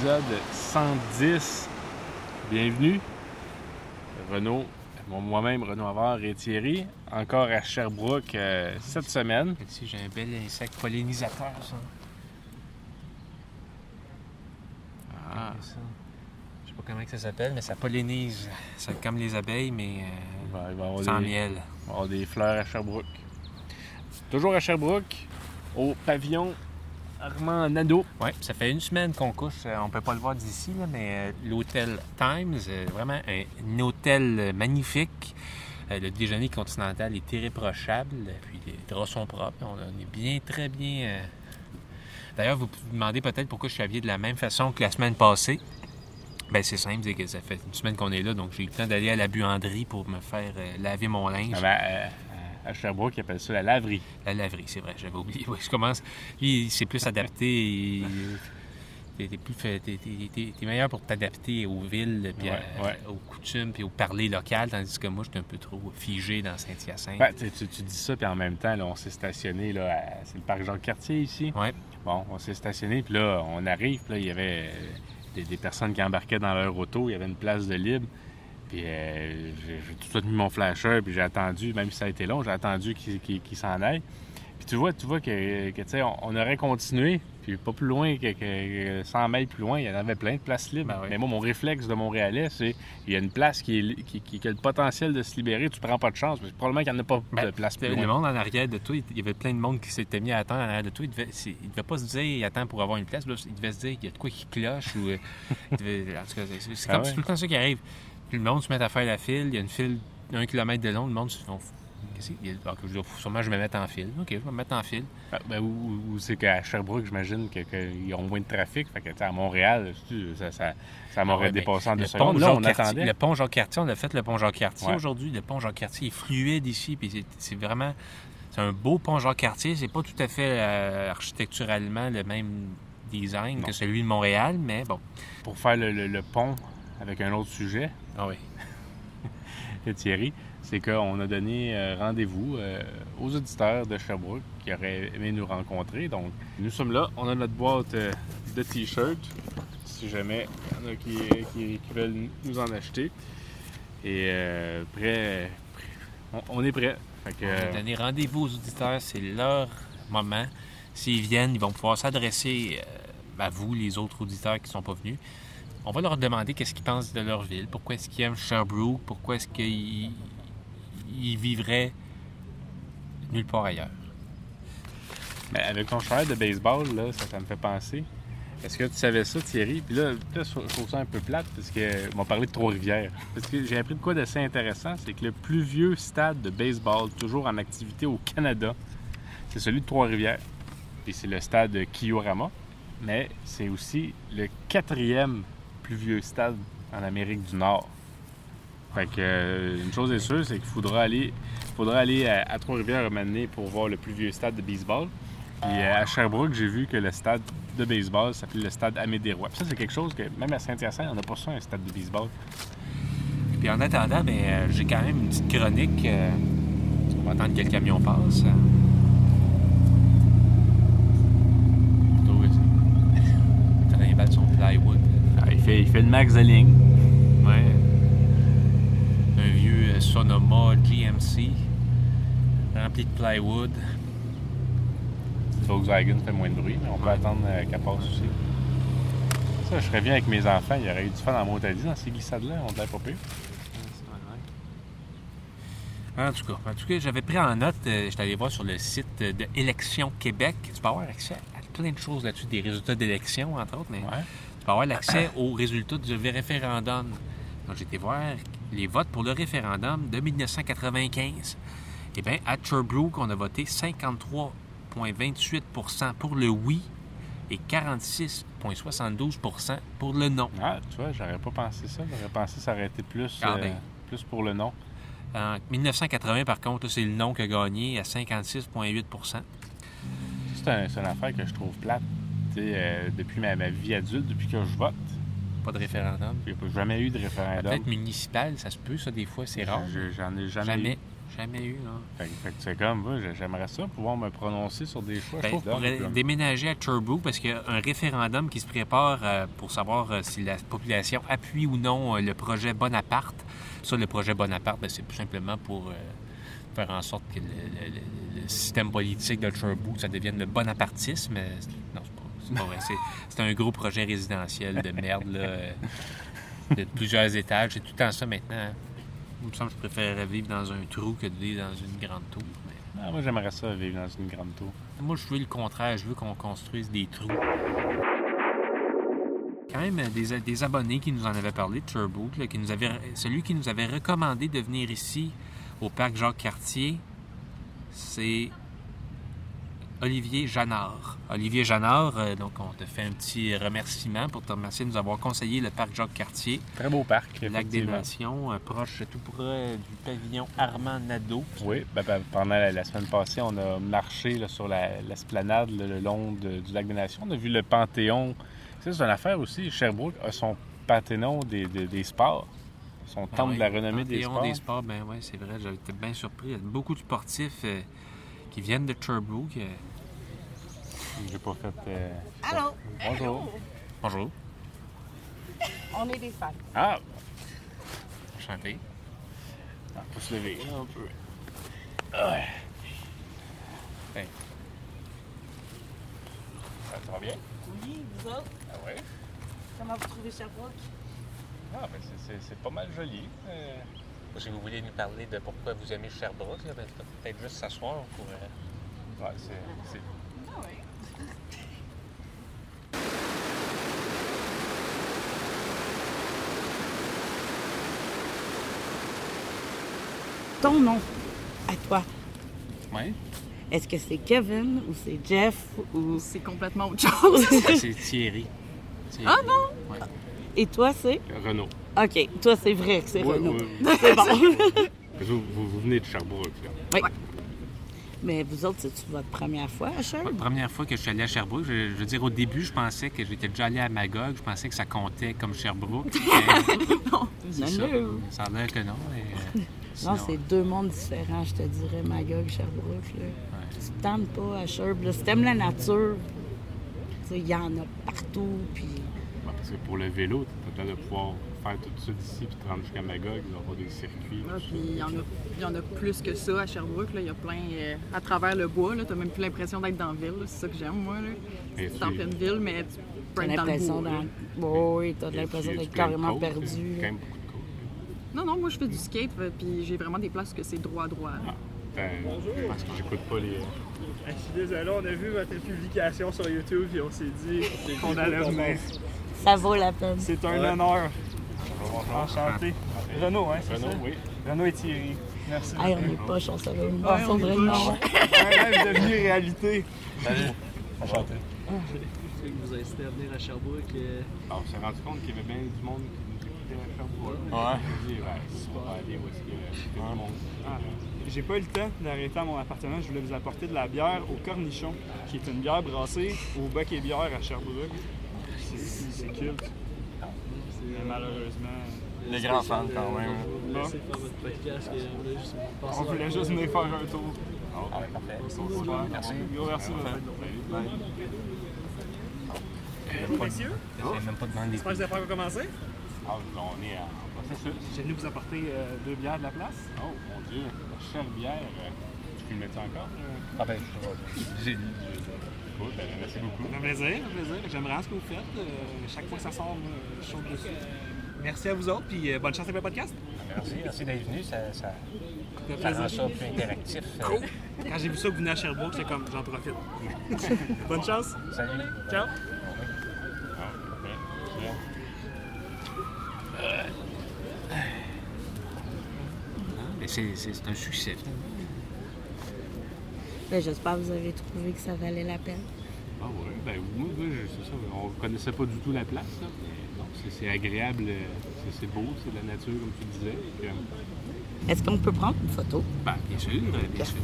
épisode 110. Bienvenue. Renaud, moi-même, Renaud Avard et Thierry, encore à Sherbrooke euh, cette semaine. Ici, j'ai un bel insecte pollinisateur, ça. Ah, Ça. Je sais pas comment que ça s'appelle, mais ça pollinise. C'est comme les abeilles, mais il euh, va, il va y avoir sans des, miel. il va avoir des fleurs à Sherbrooke. Toujours à Sherbrooke, au pavillon Armand Nadeau. Oui, ça fait une semaine qu'on couche. Euh, On peut pas le voir d'ici, là, mais euh, l'hôtel Times, euh, vraiment un, hôtel magnifique. Le déjeuner continental est irréprochable, puis les draps sont propres. On on est bien, très bien. D'ailleurs, vous vous demandez peut-être pourquoi je suis habillé de la même façon que la semaine passée. Ben, c'est simple, c'est que ça fait une semaine qu'on est là, donc j'ai eu le temps d'aller à la buanderie pour me faire euh, laver mon linge. Ah ben, euh, à Sherbrooke, ils appellent ça la laverie. La laverie, c'est vrai, j'avais oublié. Oui, je commence. Lui, c'est plus adapté. T'es t'es meilleur pour t'adapter aux villes, puis à- Ouais, ouais. aux coutumes, puis au parler local, tandis que moi, j'étais un peu trop figé dans Saint-Hyacinthe. Ben, tu, tu- tu dis ça, puis en même temps, là, on s'est stationné, là, c'est le parc Jacques-Cartier ici. Ouais. Bon, on s'est stationné, puis là, on arrive, puis là, il y avait des, des personnes qui embarquaient dans leur auto, il y avait une place de libre. Puis euh, j'ai tout de suite mis mon flasher, puis j'ai attendu, même si ça a été long, j'ai attendu qu'il s'en aille. Puis tu vois, tu vois que, que, tu sais, on, on aurait continué, puis pas plus loin que, que 100 mètres plus loin, il y en avait plein de places libres. Ben oui. Mais moi, mon réflexe de Montréalais, c'est il y a une place qui, est qui, qui- qui a le potentiel de se libérer, tu prends pas de chance, parce que probablement qu'il n'y en a pas Ben, de place plus Le loin. monde en arrière de toi, il y avait plein de monde qui s'était mis à attendre en arrière de toi. Il devait, il devait pas se dire, il attend pour avoir une place. Il devait se dire, il y a de quoi qui cloche. ou, euh, il devait- en tout cas, c'est Ah comme ouais. tout le temps ça qui arrive. Puis le monde se met à faire la file. Il y a une file d'un kilomètre de long. Le monde se fait. Qu'est-ce? Ah, que je dois- sûrement, je vais me mettre en file. OK, je vais me mettre en file. Ben, ben, ou, c'est qu'à Sherbrooke, j'imagine que- qu'ils ont moins de trafic. Fait que, tu sais, à Montréal, ça, ça, ça m'aurait Ah ouais, dépassé en deux secondes. pont, Là, on Jacques-Cartier- attendait. le pont Jacques-Cartier, on a fait le pont Ouais. aujourd'hui. Le pont Jacques-Cartier est fluide ici. Puis c'est- vraiment. C'est un beau pont Jacques-Cartier. C'est pas tout à fait euh, architecturalement le même design Non. que celui de Montréal, mais bon. Pour faire le, le- le pont avec un autre sujet, Ah oui. et Thierry, c'est qu'on a donné euh, rendez-vous euh, aux auditeurs de Sherbrooke qui auraient aimé nous rencontrer. Donc, nous sommes là. On a notre boîte euh, de T-shirts. Si jamais il y en a qui, qui- qui veulent nous en acheter. Et euh, prêt, on, on est prêt. Fait que, On a donné rendez-vous aux auditeurs. C'est leur moment. S'ils viennent, ils vont pouvoir s'adresser à vous, les autres auditeurs qui ne sont pas venus. On va leur demander qu'est-ce qu'ils pensent de leur ville, pourquoi est-ce qu'ils aiment Sherbrooke, pourquoi est-ce qu'ils ils vivraient nulle part ailleurs. Mais avec ton de baseball, là, ça, me fait penser. Est-ce que tu savais ça, Thierry? Puis là, là, je trouve ça un peu plate parce que m'a parlé de Trois-Rivières. Parce que j'ai appris de quoi d'assez intéressant, c'est que le plus vieux stade de baseball toujours en activité au Canada, c'est celui de Trois-Rivières. Puis c'est le stade de Kiyorama, mais c'est aussi le quatrième plus vieux stade en Amérique du Nord. Fait que euh, une chose est sûre, c'est qu'il faudra aller, faudra aller à, à Trois-Rivières donné pour voir le plus vieux stade de baseball. Puis euh, à Sherbrooke, j'ai vu que le stade de baseball s'appelle le stade Amédée Roy. Puis ça, c'est quelque chose que même à Saint-Hyacinthe, on n'a pas ça, un stade de baseball. Puis en attendant, ben, euh, j'ai quand même une petite chronique. on va attendre que le camion passe. Plutôt, euh, T'as les balles son plywood. ah, il, fait, il fait le max de ligne. Ouais. Un vieux euh, Sonoma GMC rempli de plywood. Volkswagen fait moins de bruit, mais on peut attendre euh, qu'elle passe aussi. Ça, je serais bien avec mes enfants. Il y aurait eu du fun en Montalie dans ces glissades-là. On dirait pas pire. En tout cas, en tout cas, j'avais pris en note, euh, j'étais allé voir sur le site de Élections Québec. Tu peux avoir accès à plein de choses là-dessus, des résultats d'élections, entre autres, mais Ouais. Tu peux avoir l'accès aux résultats du référendum. Donc, j'ai été voir les votes pour le référendum de 1995. Eh bien, à Sherbrooke, on a voté 53,28% pour le oui et 46,72% pour le non. Ah, tu vois, j'aurais pas pensé ça. J'aurais pensé que ça aurait été plus, Ah, euh, ben. plus pour le nom. En 1980, par contre, c'est le non qui a gagné à 56,8 C'est un- c'est une affaire que je trouve plate. Euh, depuis ma, ma vie adulte, depuis que je vote, Pas de référendum. il n'y a jamais eu de référendum. Peut-être municipal, ça se peut, ça, des fois, c'est rare. Je- J'en ai jamais, Jamais. eu. jamais eu. Là. Fait, que- fait que c'est comme, moi, j'aimerais ça, pouvoir me prononcer sur des choix. Ben, Je que- déménager à Turbo, parce qu'il y a un référendum qui se prépare euh, pour savoir euh, si la population appuie ou non euh, le projet Bonaparte. Ça, le projet Bonaparte, ben, c'est tout simplement pour euh, faire en sorte que le, le- le- le système politique de Turbo, ça devienne le bonapartisme. Euh, Non, c'est pas, vrai. Un gros projet résidentiel de merde, là, euh, de plusieurs étages. C'est tout le temps ça maintenant. Il me semble que je préférerais vivre dans un trou que de vivre dans une grande tour. mais- Ah, moi, j'aimerais ça vivre dans une grande tour. moi, je veux le contraire. Je veux qu'on construise des trous. Quand même, euh, des, des abonnés qui nous en avaient parlé de Turbo, là, qui nous avait, celui qui nous avait recommandé de venir ici, au parc Jacques-Cartier, c'est Olivier Janard. Olivier Janard, euh, donc on te fait un petit remerciement pour te remercier de nous avoir conseillé le parc Jacques-Cartier, Très beau parc, lac des. Nations, euh, proche tout près du pavillon Armand Nadeau. Oui, ben, ben, pendant la, la semaine passée, on a marché là, sur la- l'esplanade le long de- du lac des Nations. On a vu le Panthéon. C'est une affaire aussi. Sherbrooke a son Panthéon des, des- des sports. Son temple Ah oui, de la renommée des Panthéon sports. des sports, ben ouais, c'est vrai, j'étais bien surpris. Il y a beaucoup de sportifs euh, qui viennent de Sherbrooke. euh. J'ai pas fait. euh, Allô? Bonjour. Bonjour, On est des fans. Ah, enchanté. on peut se lever un peu. Ouais. Ça, va bien? Oui, vous autres, Ah ouais? comment vous trouvez Sherbrooke? Ah, ben c'est- pas mal joli. Euh, Si vous voulez nous parler de pourquoi vous aimez Sherbrooke, peut-être juste s'asseoir pour... euh, ouais, c'est- Ah. Ton nom, à toi, Ouais. est-ce que c'est Kevin ou c'est Jeff ou... C'est complètement autre chose? c'est Thierry. Thierry. Ah non? Ouais. Et toi, c'est... Renaud. OK, toi, c'est vrai que c'est Ouais, Renaud. ouais. C'est bon. Vous, vous- vous venez de Sherbrooke, là. oui. Mais vous autres, c'est-tu votre première fois à Sherbrooke? La première fois que je suis allé à Sherbrooke, je, je veux dire, au début, je pensais que j'étais déjà allé à Magog. Je pensais que ça comptait comme Sherbrooke. mais Non, c'est ça. non. Ça a l'air que non. mais, euh, Non, c'est deux mondes différents, je te dirais, Magog, Sherbrooke. Là. Tu te tentes pas à Sherbrooke. Si t'aimes la nature, il y en a partout. Puis... Ouais, parce que pour le vélo, tu as de pouvoir faire tout ça d'ici puis te rendre jusqu'à Magog, il y aura des circuits. Ah, puis il y, en a, il y en a plus que ça à Sherbrooke. là. Il y a plein euh, à travers le bois. Tu n'as même plus l'impression d'être dans la ville. C'est ça que j'aime, moi. Et C'est en tu- pleine ville, mais tu peux T'as être dans le l'impression. Oh, oui, d'être de carrément côtes, perdu. Là. quand même beaucoup de côtes. Non, non, moi je fais du skate, euh, puis j'ai vraiment des places que c'est droit droit. là. Ben, parce que j'écoute pas les. Je suis désolé, on a vu votre publication sur YouTube et on s'est dit qu'on allait venir. Ça vaut la peine. C'est un honneur. Enchanté. Renaud, hein, c'est Renaud, ça? oui. Renaud et Thierry. Merci. Hey, on est poche, on savait Ouais, pas. on on est dirait poche. non. Un rêve devenu réalité. Enchanté. que vous a incité à venir à Sherbrooke. euh, Alors, on s'est rendu compte qu'il y avait bien du monde qui nous écoutait à Sherbrooke. Ouais. Je me dis, ouais, si on va aller où est-ce qu'il y a du monde. Ah, J'ai pas eu le temps d'arrêter à mon appartement. Je voulais vous apporter de la bière au Cornichon, qui est une bière brassée au Bac et Bière à Sherbrooke. C'est- C'est culte. Malheureusement, Les grands fans, quand même. On voulait juste venir faire un tour. Ah, ouais, parfait. Merci. Merci. Bye. Messieurs, J'ai même pas demandé. j'espère que vous avez pas commencé. Ah, on est en processus. J'ai venu vous apporter euh, deux bières de la place? Oh, mon Dieu. La chère bière. Euh, Tu filmais ça encore? euh? Ah ben, je J'ai Cool, ben, merci beaucoup. Un plaisir, un plaisir. J'aime vraiment ce que vous faites. Euh, chaque fois que ça sort, moi, je saute dessus. Merci à vous autres, puis euh, bonne chance avec le podcast. Merci, merci d'être venu. Ça, ça, Ça rend ça plus interactif. Euh, Quand j'ai vu ça que vous venez à Sherbrooke, j'étais comme, j'en profite. bonne chance. Salut. Ciao. Ah, c'est c'est- c'est un succès. Ben, J'espère que vous avez trouvé que ça valait la peine. Ah ouais, ben moi, moi, je- c'est ça, on connaissait pas du tout la place, là, mais non, c'est- agréable, euh, c'est- beau, c'est de la nature, comme tu disais. euh, Est-ce qu'on peut prendre une photo? Ben, bien sûr, bien sûr.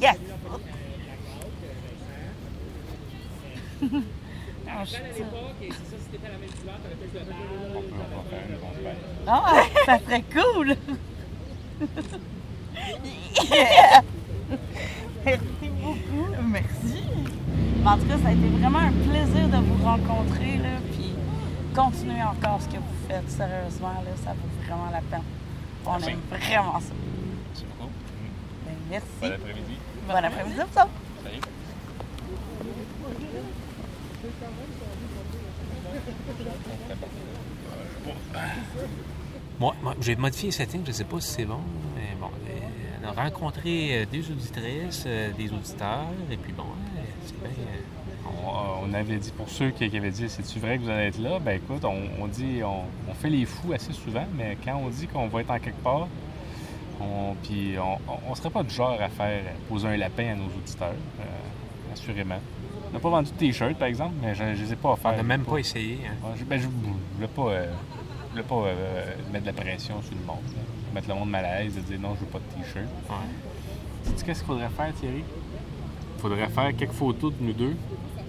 Yes! Ah, grosse fête. Ah, ça serait cool! Merci beaucoup. Merci. En tout cas, ça a été vraiment un plaisir de vous rencontrer, là, puis continuez encore ce que vous faites, sérieusement, là, ça vaut vraiment la peine. On Merci. aime vraiment ça. Merci beaucoup. Ben, merci. Bon après-midi. Bon après-midi, ça. Salut. Moi, moi, j'ai modifié les settings, je ne sais pas si c'est bon, mais bon. euh, On a rencontré euh, des auditrices, euh, des auditeurs, et puis bon, euh, c'est bien. euh, On, on avait dit, pour ceux qui, avaient dit, c'est-tu vrai que vous allez être là? Ben écoute, on, on dit, on, on fait les fous assez souvent, mais quand on dit qu'on va être en quelque part, on, puis on, on serait pas du genre à faire poser un lapin à nos auditeurs, euh, assurément. On n'a pas vendu de t-shirts, par exemple, mais je ne les ai pas offerts. on n'a même pas essayé. hein. Je, ben, je, je voulais pas, euh, je voulais pas euh, mettre de la pression sur le monde. là. Mettre le monde mal à l'aise et dire non, je veux pas de t-shirt. Ouais. Qu'est-ce qu'il faudrait faire, Thierry? Il faudrait faire quelques photos de nous deux,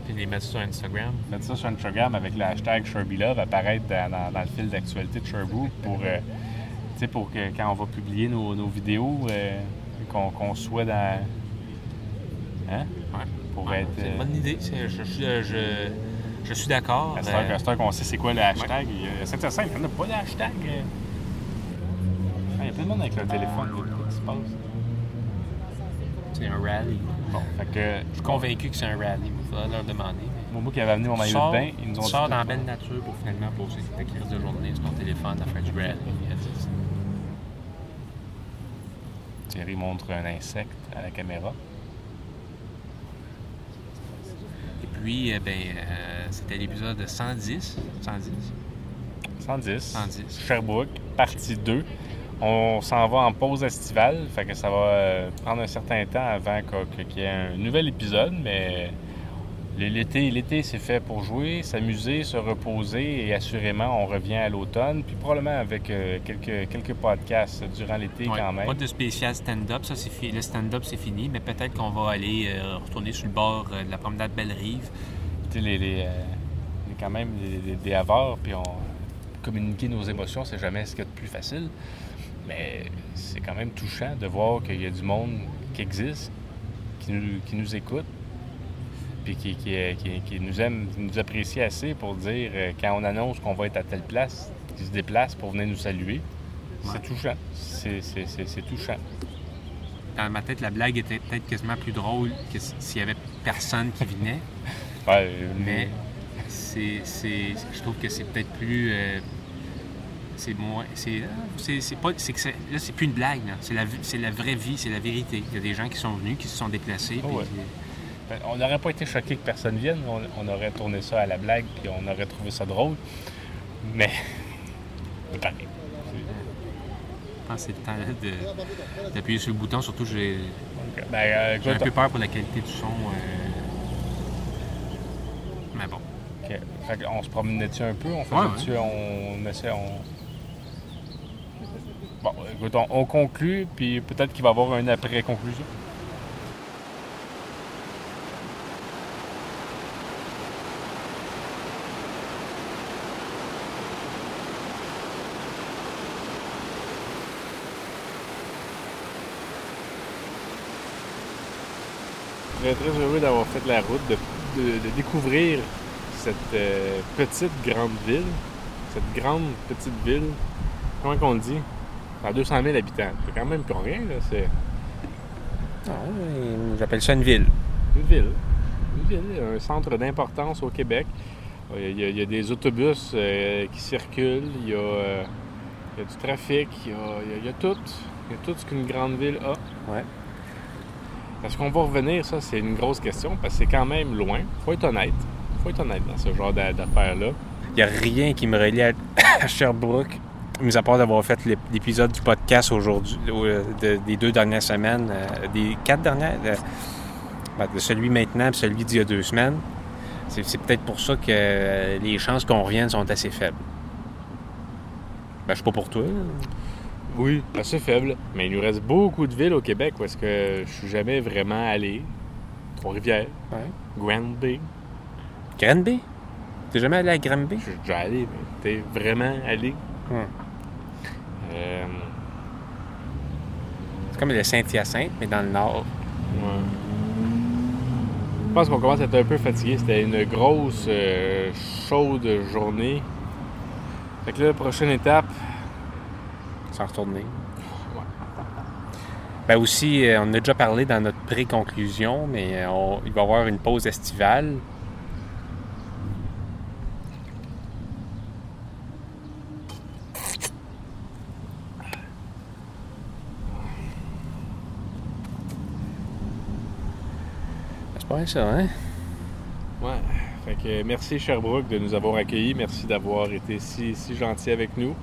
Puis les mettre sur Instagram. mettre ça sur Instagram avec le hashtag SherbyLove, apparaître dans, dans- dans le fil d'actualité de Sherbrooke pour, euh, tu sais, pour que quand on va publier nos, nos vidéos, euh, qu'on soit dans. Hein? Ouais. Pour Ouais, être. c'est euh, une bonne idée. c'est- Je, suis- euh, je, je suis d'accord. À cette heure- euh, à cette heure qu'on sait c'est quoi le hashtag, assez simple, il n'y en a pas de hashtag. euh. Ah, Il y a plein de monde avec le téléphone, qu'est-ce qui se passe? c'est un rallye. Bon, fait que Je suis convaincu que c'est un rallye. Il faudra leur demander. mais- Momo qui avait amené mon Tu maillot sors, de bain, ils nous ont tu dit. sors tout- dans la belle nature pour finalement poser ta crise de journée sur ton téléphone à faire du rallye. Thierry montre un insecte à la caméra. Et puis, eh ben, euh, c'était l'épisode 110. 110. 110. 110. Sherbrooke, partie 2. On s'en va en pause estivale, fait que ça va euh, prendre un certain temps avant qu'il y ait un nouvel épisode, mais l'été, l'été c'est fait pour jouer, s'amuser, se reposer et assurément on revient à l'automne, puis probablement avec euh, quelques, quelques podcasts durant l'été Ouais, quand même. Pas de spécial stand-up. Ça, c'est Le stand-up, c'est fini, mais peut-être qu'on va aller euh, retourner sur le bord de la promenade Belle-Rive. Tu sais, les, les, euh, les- quand même des, avares, puis on communiquer nos émotions, c'est jamais ce qu'il y a de plus facile. Mais c'est quand même touchant de voir qu'il y a du monde qui existe, qui nous, qui nous écoute, puis qui, qui, euh, qui- nous aime, qui nous apprécie assez pour dire, euh, quand on annonce qu'on va être à telle place, qui se déplace pour venir nous saluer. C'est touchant. C'est, touchant. Dans ma tête, la blague était peut-être quasiment plus drôle que s'il y avait personne qui venait. Ouais, euh, Mais c'est, c'est- je trouve que c'est peut-être plus. euh, c'est moins. C'est, ah, c'est, pas. C'est que c'est- là, c'est plus une blague. C'est, la, c'est la vraie vie, c'est la vérité. Il y a des gens qui sont venus, qui se sont déplacés. Oh ouais. Ben, On n'aurait pas été choqué que personne vienne. On, on aurait tourné ça à la blague, puis on aurait trouvé ça drôle. Mais. pareil. Je pense que c'est le temps de, d'appuyer sur le bouton. Surtout, j'ai, C'est- Ben, euh, j'ai un peu peur pour la qualité du son. euh, Mais bon. ok. Fait on se promenait-tu un peu? On Ouais, faisait-tu, on, essaie, on... Bon, écoute, on, on conclut, puis peut-être qu'il va y avoir un après-conclusion. Très, très heureux d'avoir fait la route, de, de- de découvrir cette euh, petite grande ville, cette grande petite ville. Comment qu'on le dit? À 200 000 habitants. C'est quand même plus rien, là. C'est J'appelle ça une ville. une ville. Une ville, un centre d'importance au Québec. Il y a, il y a des autobus euh, qui circulent, il y, a, euh, il y a du trafic, il y a, il y a- il y a tout. Il y a tout ce qu'une grande ville a. Ouais. Est-ce qu'on va revenir? Ça, c'est une grosse question parce que c'est quand même loin. Faut être honnête. Faut être honnête dans ce genre d'a- d'affaires-là. Il n'y a rien qui me relie à, Sherbrooke, mis à part d'avoir fait l'ép- l'épisode du podcast aujourd'hui, euh, de- des deux dernières semaines, euh, des quatre dernières, euh, ben, de celui maintenant et celui d'il y a deux semaines. C'est peut-être pour ça que les chances qu'on revienne sont assez faibles. Ben, je suis pas pour toi. Oui, assez faible. Mais il nous reste beaucoup de villes au Québec où est-ce que je suis jamais vraiment allé. Trois-Rivières, Ouais. Granby. Granby? T'es jamais allé à Granby? Je suis déjà allé, mais t'es vraiment allé? Hum. Euh, C'est comme le Saint-Hyacinthe, mais dans le nord. ouais. Je pense qu'on commence à être un peu fatigué. C'était une grosse, euh, chaude journée. Fait que là, prochaine étape, Retourner. Ben aussi, euh, on a déjà parlé dans notre pré-conclusion, mais euh, on- il va y avoir une pause estivale. C'est pas ça, hein? Ouais. Fait que merci Sherbrooke de nous avoir accueillis. Merci d'avoir été si gentil avec nous.